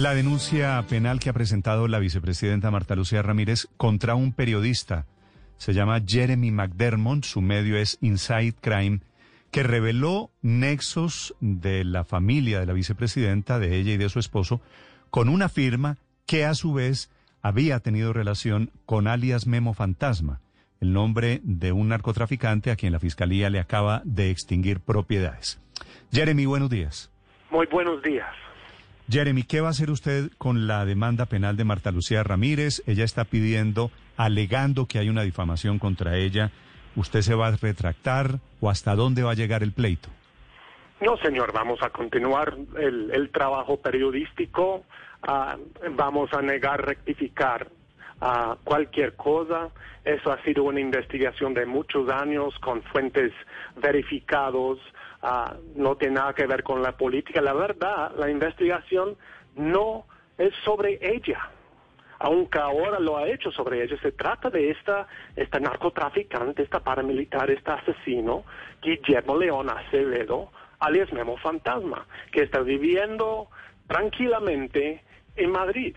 La denuncia penal que ha presentado la vicepresidenta Marta Lucía Ramírez contra un periodista se llama Jeremy McDermott, su medio es Inside Crime, que reveló nexos de la familia de la vicepresidenta, de ella y de su esposo, con una firma que a su vez había tenido relación con alias Memo Fantasma, el nombre de un narcotraficante a quien la fiscalía le acaba de extinguir propiedades. Jeremy, buenos días. Muy buenos días. Jeremy, ¿qué va a hacer usted con la demanda penal de Marta Lucía Ramírez? Ella está pidiendo, alegando que hay una difamación contra ella. ¿Usted se va a retractar o hasta dónde va a llegar el pleito? No, señor, vamos a continuar el, trabajo periodístico, ah, vamos a negar rectificar a cualquier cosa. Eso ha sido una investigación de muchos años con fuentes verificados. Ah, no tiene nada que ver con la política. La verdad, la investigación no es sobre ella, aunque ahora lo ha hecho sobre ella. Se trata de esta, esta narcotraficante, esta paramilitar, este asesino, Guillermo León Acevedo, alias Memo Fantasma, que está viviendo tranquilamente en Madrid.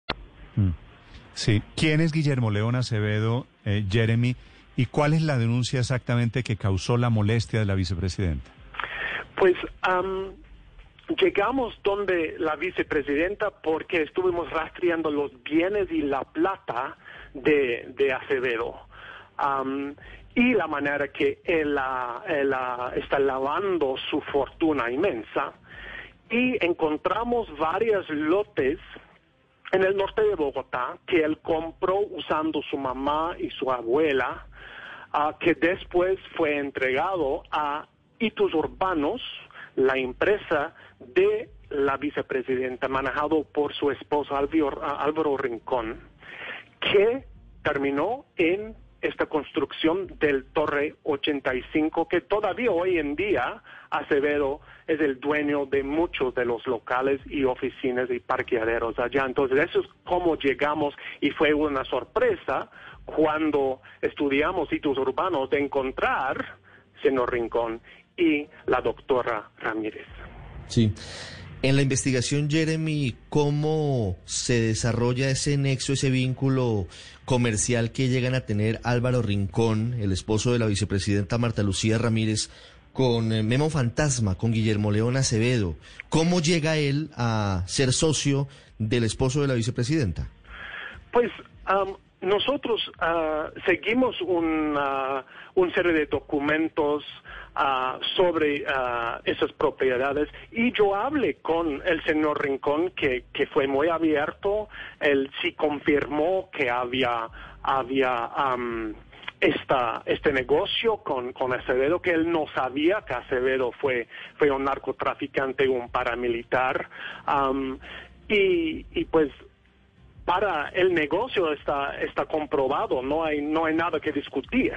Mm. Sí. ¿Quién es Guillermo León Acevedo, eh, Jeremy? ¿Y cuál es la denuncia exactamente que causó la molestia de la vicepresidenta? Pues llegamos donde la vicepresidenta porque estuvimos rastreando los bienes y la plata de, Acevedo. y la manera que él, él, está lavando su fortuna inmensa. Y encontramos varios lotes en el norte de Bogotá que él compró usando su mamá y su abuela que después fue entregado a Hitos Urbanos, la empresa de la vicepresidenta, manejado por su esposo Álvaro, Rincón, que terminó en esta construcción del Torre 85, que todavía hoy en día Acevedo es el dueño de muchos de los locales y oficinas y parqueaderos allá. Entonces, eso es cómo llegamos y fue una sorpresa cuando estudiamos hitos urbanos de encontrar señor Rincón y la doctora Ramírez. Sí. En la investigación, Jeremy, ¿cómo se desarrolla ese nexo, ese vínculo comercial que llegan a tener Álvaro Rincón, el esposo de la vicepresidenta Marta Lucía Ramírez, con eh, Memo Fantasma, con Guillermo León Acevedo? ¿Cómo llega él a ser socio del esposo de la vicepresidenta? Pues nosotros uh, seguimos una, un serie de documentos uh, sobre uh, esas propiedades y yo hablé con el señor Rincón que, que fue muy abierto, él sí confirmó que había, había um, esta, este negocio con, con Acevedo, que él no sabía que Acevedo fue, fue un narcotraficante, un paramilitar. Um, y, y pues para el negocio está, está comprobado, no hay, no hay nada que discutir.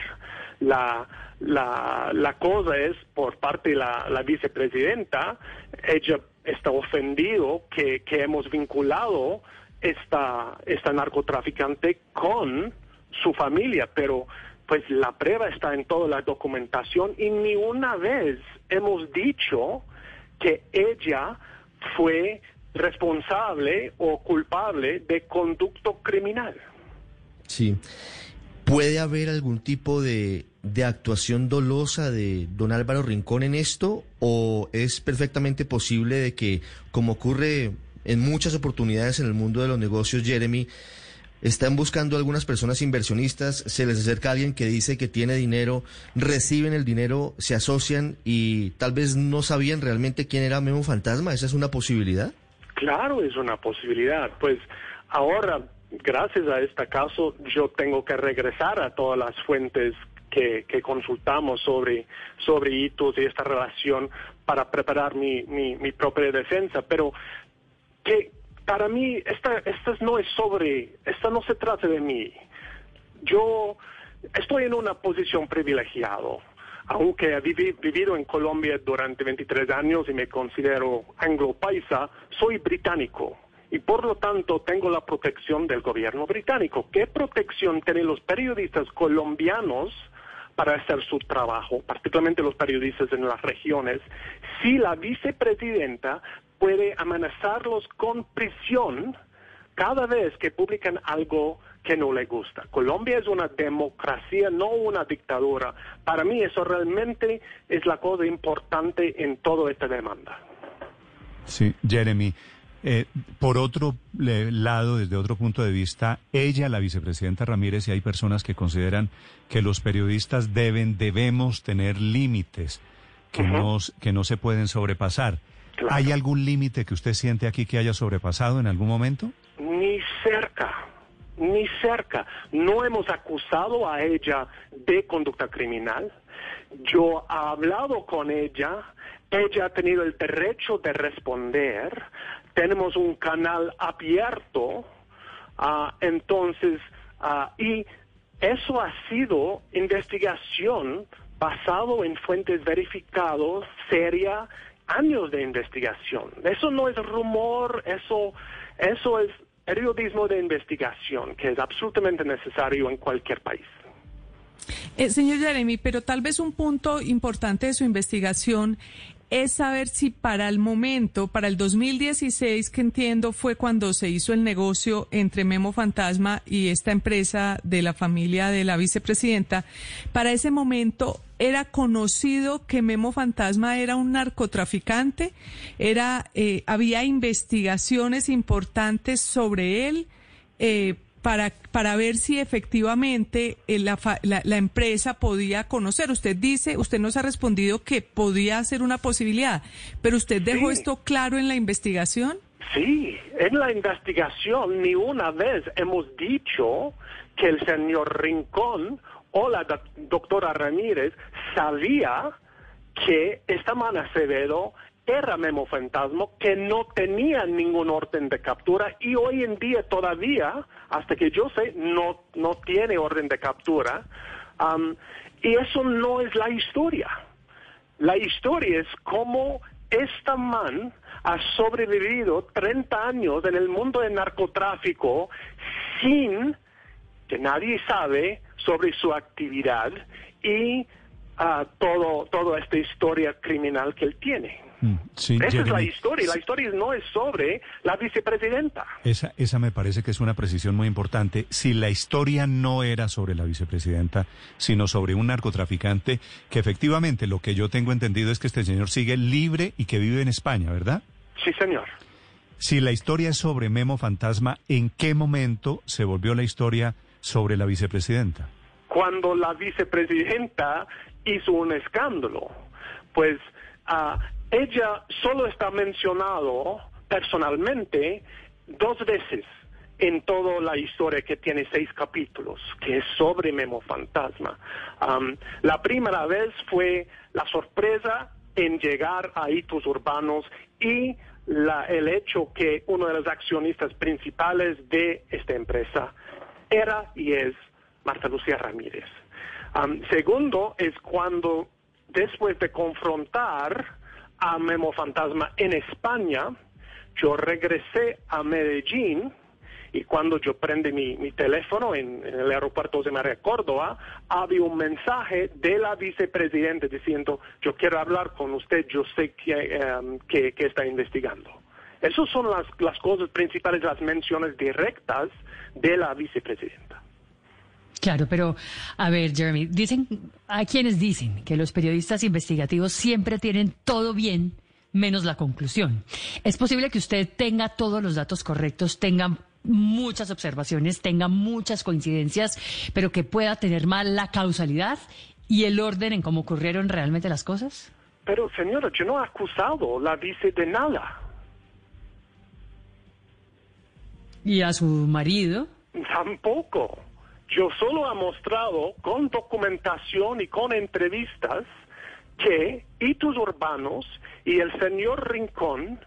La, la, la cosa es, por parte de la, la vicepresidenta, ella está ofendido que, que hemos vinculado esta, esta narcotraficante con su familia, pero pues la prueba está en toda la documentación y ni una vez hemos dicho que ella fue responsable o culpable de conducto criminal. Sí. ¿Puede haber algún tipo de, de, actuación dolosa de don Álvaro Rincón en esto o es perfectamente posible de que, como ocurre en muchas oportunidades en el mundo de los negocios, Jeremy, están buscando algunas personas inversionistas, se les acerca alguien que dice que tiene dinero, reciben el dinero, se asocian y tal vez no sabían realmente quién era Memo Fantasma? ¿Esa es una posibilidad? Claro, es una posibilidad. Pues ahora, gracias a este caso, yo tengo que regresar a todas las fuentes que, consultamos sobre, sobre hitos y esta relación para preparar mi, mi, propia defensa. Pero que para mí esta, esta no es sobre, esta no se trata de mí. Yo estoy en una posición privilegiada, aunque he vivido en Colombia durante 23 años y me considero anglo-paisa, soy británico y por lo tanto tengo la protección del gobierno británico. ¿Qué protección tienen los periodistas colombianos para hacer su trabajo, particularmente los periodistas en las regiones, si la vicepresidenta puede amenazarlos con prisión cada vez que publican algo que no le gusta. Colombia es una democracia, no una dictadura. Para mí eso realmente es la cosa importante en toda esta demanda. Sí, Jeremy. Eh, por otro lado, desde otro punto de vista, ella, la vicepresidenta Ramírez, y hay personas que consideran que los periodistas deben, debemos tener límites que, que no se pueden sobrepasar. ¿Hay algún límite que usted siente aquí que haya sobrepasado en algún momento? Ni cerca, ni cerca. No hemos acusado a ella de conducta criminal. Yo he hablado con ella, ella ha tenido el derecho de responder tenemos un canal abierto, ah, entonces, uh, y eso ha sido investigación basado en fuentes verificadas, seria, años de investigación. Eso no es rumor, eso, eso es periodismo de investigación, que es absolutamente necesario en cualquier país. Eh, señor Jeremy, pero tal vez un punto importante de su investigación es saber si para el momento, para el 2016, que entiendo fue cuando se hizo el negocio entre Memo Fantasma y esta empresa de la familia de la vicepresidenta, para ese momento era conocido que Memo Fantasma era un narcotraficante, era, eh, había investigaciones importantes sobre él. Eh, para, para ver si efectivamente eh, la, la, empresa podía conocer. Usted dice, usted nos ha respondido que podía ser una posibilidad, pero usted dejó esto claro en la investigación. Sí, en la investigación ni una vez hemos dicho que el señor Rincón o la doctora Ramírez sabía que esta man Acevedo era Memo Fantasma que no tenía ningún orden de captura y hoy en día todavía, hasta que yo sé, no, no tiene orden de captura. y eso no es la historia. La historia es cómo esta man ha sobrevivido 30 años en el mundo del narcotráfico sin que nadie sabe sobre su actividad y uh, todo, toda esta historia criminal que él tiene. Mm, esa es la historia. La historia no es sobre la vicepresidenta. Esa, esa me parece que es una precisión muy importante. Si la historia no era sobre la vicepresidenta, sino sobre un narcotraficante, que efectivamente lo que yo tengo entendido es que este señor sigue libre y que vive en España, ¿verdad? Sí, señor. Si la historia es sobre Memo Fantasma, ¿en qué momento se volvió la historia sobre la vicepresidenta? Cuando la vicepresidenta hizo un escándalo. Pues uh, ella solo está mencionado personalmente dos veces en toda la historia que tiene seis capítulos, que es sobre Memo Fantasma. la primera vez fue la sorpresa en llegar a hitos urbanos y el hecho que uno de los accionistas principales de esta empresa era y es Marta Lucía Ramírez. segundo es cuando, después de confrontar a Memo Fantasma en España, yo regresé a Medellín y cuando yo prendí mi, teléfono en, el aeropuerto de María Córdoba, había un mensaje de la vicepresidenta diciendo, yo quiero hablar con usted, yo sé que, em, que, está investigando. Esas son las, las cosas principales, las menciones directas de la vicepresidenta. Claro, pero a ver, Jeremy, dicen, hay quienes dicen que los periodistas investigativos siempre tienen todo bien menos la conclusión. Es posible que usted tenga todos los datos correctos, tenga muchas observaciones, tenga muchas coincidencias, pero que pueda tener mal la causalidad y el orden en cómo ocurrieron realmente las cosas? Pero, señora, yo no he acusado la vice de nada. ¿Y a su marido? Tampoco. Yo solo he mostrado con documentación y con entrevistas que Hitos Urbanos y el señor Rincón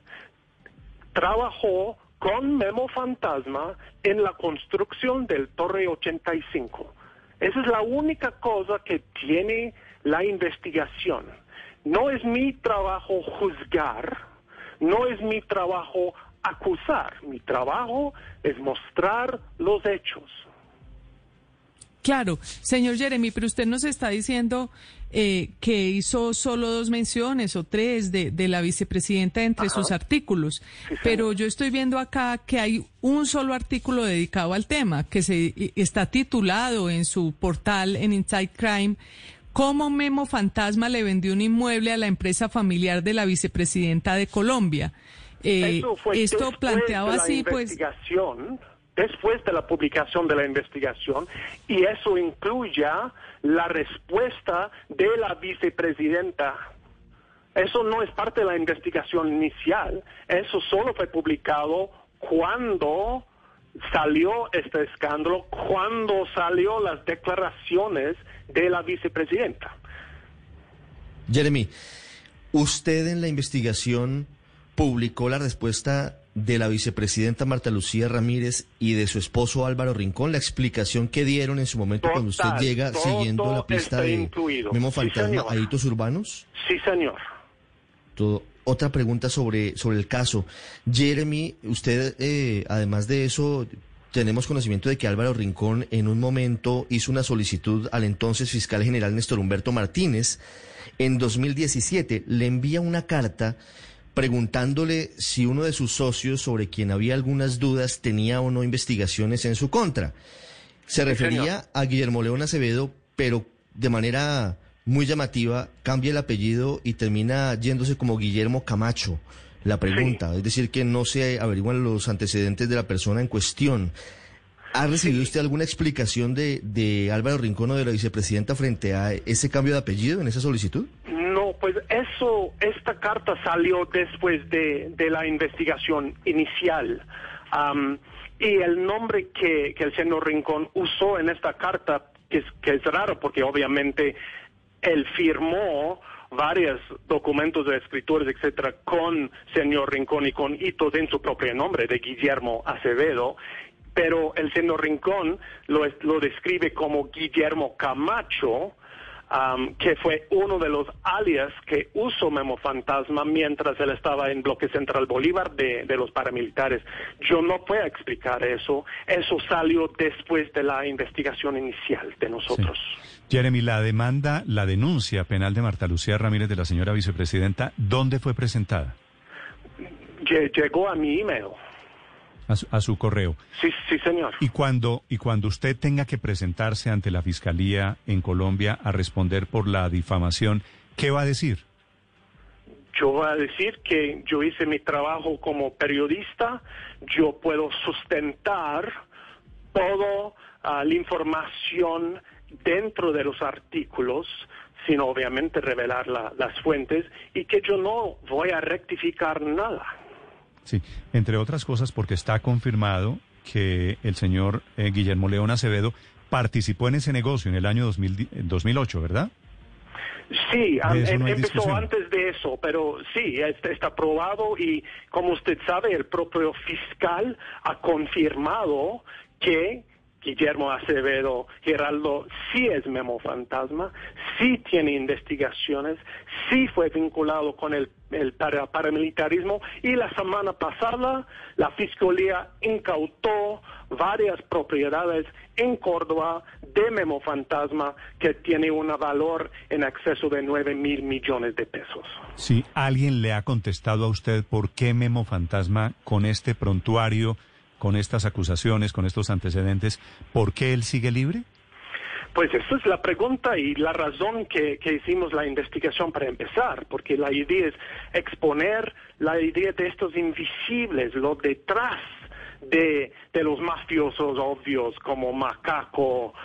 trabajó con Memo Fantasma en la construcción del Torre 85. Esa es la única cosa que tiene la investigación. No es mi trabajo juzgar, no es mi trabajo acusar, mi trabajo es mostrar los hechos. Claro, señor Jeremy, pero usted nos está diciendo eh, que hizo solo dos menciones o tres de, de la vicepresidenta entre sus artículos, pero yo estoy viendo acá que hay un solo artículo dedicado al tema, que se está titulado en su portal en Inside Crime. ¿Cómo Memo Fantasma le vendió un inmueble a la empresa familiar de la vicepresidenta de Colombia? Eh, esto planteaba así, pues después de la publicación de la investigación y eso incluye la respuesta de la vicepresidenta. Eso no es parte de la investigación inicial, eso solo fue publicado cuando salió este escándalo, cuando salió las declaraciones de la vicepresidenta. Jeremy, usted en la investigación publicó la respuesta de la vicepresidenta Marta Lucía Ramírez y de su esposo Álvaro Rincón, la explicación que dieron en su momento cuando usted llega siguiendo la pista de Memo Fantasma a hitos urbanos? Sí, señor. Todo. Otra pregunta sobre, sobre el caso. Jeremy, usted, eh, además de eso, tenemos conocimiento de que Álvaro Rincón en un momento hizo una solicitud al entonces fiscal general Néstor Humberto Martínez. En 2017 le envía una carta preguntándole si uno de sus socios sobre quien había algunas dudas tenía o no investigaciones en su contra. Se refería a Guillermo León Acevedo, pero de manera muy llamativa cambia el apellido y termina yéndose como Guillermo Camacho. La pregunta, es decir, que no se averiguan los antecedentes de la persona en cuestión. ¿Ha recibido usted alguna explicación de, de Álvaro Rincón o de la vicepresidenta frente a ese cambio de apellido en esa solicitud? Pues eso, esta carta salió después de, la investigación inicial. y el nombre que, el señor Rincón usó en esta carta, que es, que es raro porque obviamente él firmó varios documentos de escritores, etcétera, con señor Rincón y con hitos en su propio nombre, de Guillermo Acevedo, pero el señor Rincón lo, lo describe como Guillermo Camacho, que fue uno de los alias que usó Memo Fantasma mientras él estaba en bloque central Bolívar de, los paramilitares. Yo no puedo explicar eso. Eso salió después de la investigación inicial de nosotros. Jeremy, la demanda, la denuncia penal de Marta Lucía Ramírez de la señora vicepresidenta, ¿dónde fue presentada? Llegó a mi email. A su, correo. Sí, sí, señor. Y cuando, y cuando usted tenga que presentarse ante la Fiscalía en Colombia a responder por la difamación, ¿qué va a decir? Yo voy a decir que yo hice mi trabajo como periodista, yo puedo sustentar toda ah, la información dentro de los artículos, sin obviamente revelar las fuentes, y que yo no voy a rectificar nada. Sí, entre otras cosas porque está confirmado que el señor eh, Guillermo León Acevedo participó en ese negocio en el año 2008, ¿verdad? Sí, em, empezó antes de eso, pero sí, está, está probado y como usted sabe, el propio fiscal ha confirmado que Guillermo Acevedo Geraldo sí es memo fantasma, sí tiene investigaciones, sí fue vinculado con el, paramilitarismo y la semana pasada la Fiscalía incautó varias propiedades en Córdoba de Memo Fantasma que tiene un valor en exceso de 9 mil millones de pesos. Sí, ¿alguien le ha contestado a usted por qué Memo Fantasma con este prontuario con estas acusaciones, con estos antecedentes, ¿por qué él sigue libre? Pues esa es la pregunta y la razón que, hicimos la investigación para empezar, porque la idea es exponer la idea de estos invisibles, lo detrás de, los mafiosos obvios como Macaco,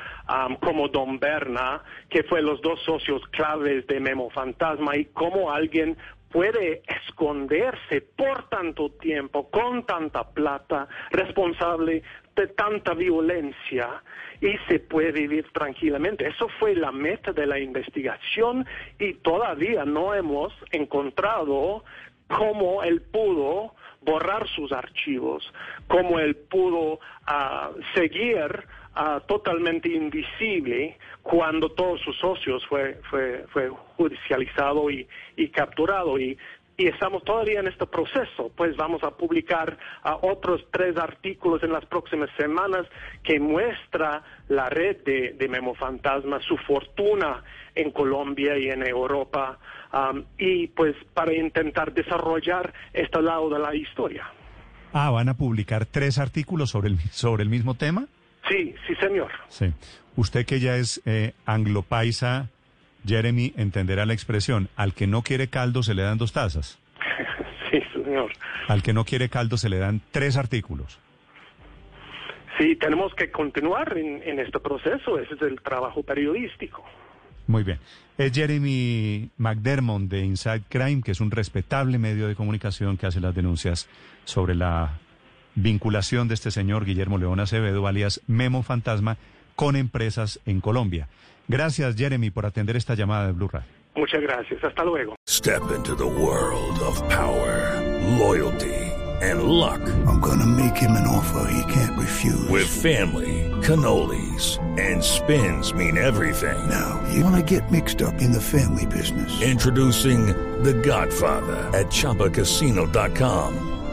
como Don Berna, que fue los dos socios claves de Memo Fantasma, y cómo alguien puede esconderse por tanto tiempo, con tanta plata, responsable de tanta violencia y se puede vivir tranquilamente. Eso fue la meta de la investigación y todavía no hemos encontrado cómo él pudo borrar sus archivos, cómo él pudo ah, seguir ah, totalmente invisible cuando todos sus socios fue, fue, fue judicializado y, y capturado. Y y estamos todavía en este proceso, pues vamos a publicar otros tres artículos en las próximas semanas que muestra la red de, Memo Fantasma, su fortuna en Colombia y en Europa, y pues para intentar desarrollar este lado de la historia. Ah, ¿van a publicar tres artículos sobre el, sobre el mismo tema? Sí, sí, señor. Sí. Usted que ya es eh, anglopaisa Jeremy entenderá la expresión, al que no quiere caldo se le dan dos tazas. Sí, señor. Al que no quiere caldo se le dan tres artículos. Sí, tenemos que continuar en, este proceso, ese es el trabajo periodístico. Muy bien. Es Jeremy McDermott de Inside Crime, que es un respetable medio de comunicación que hace las denuncias sobre la vinculación de este señor Guillermo León Acevedo, alias Memo Fantasma, con empresas en Colombia. Gracias, Jeremy, por atender esta llamada de Blue Radio. Muchas gracias. Hasta luego. Step into the world of power, loyalty, and luck. I'm gonna make him an offer he can't refuse. With family, cannolis, and spins mean everything. Now, you wanna get mixed up in the family business. Introducing The Godfather at ChumbaCasino.com.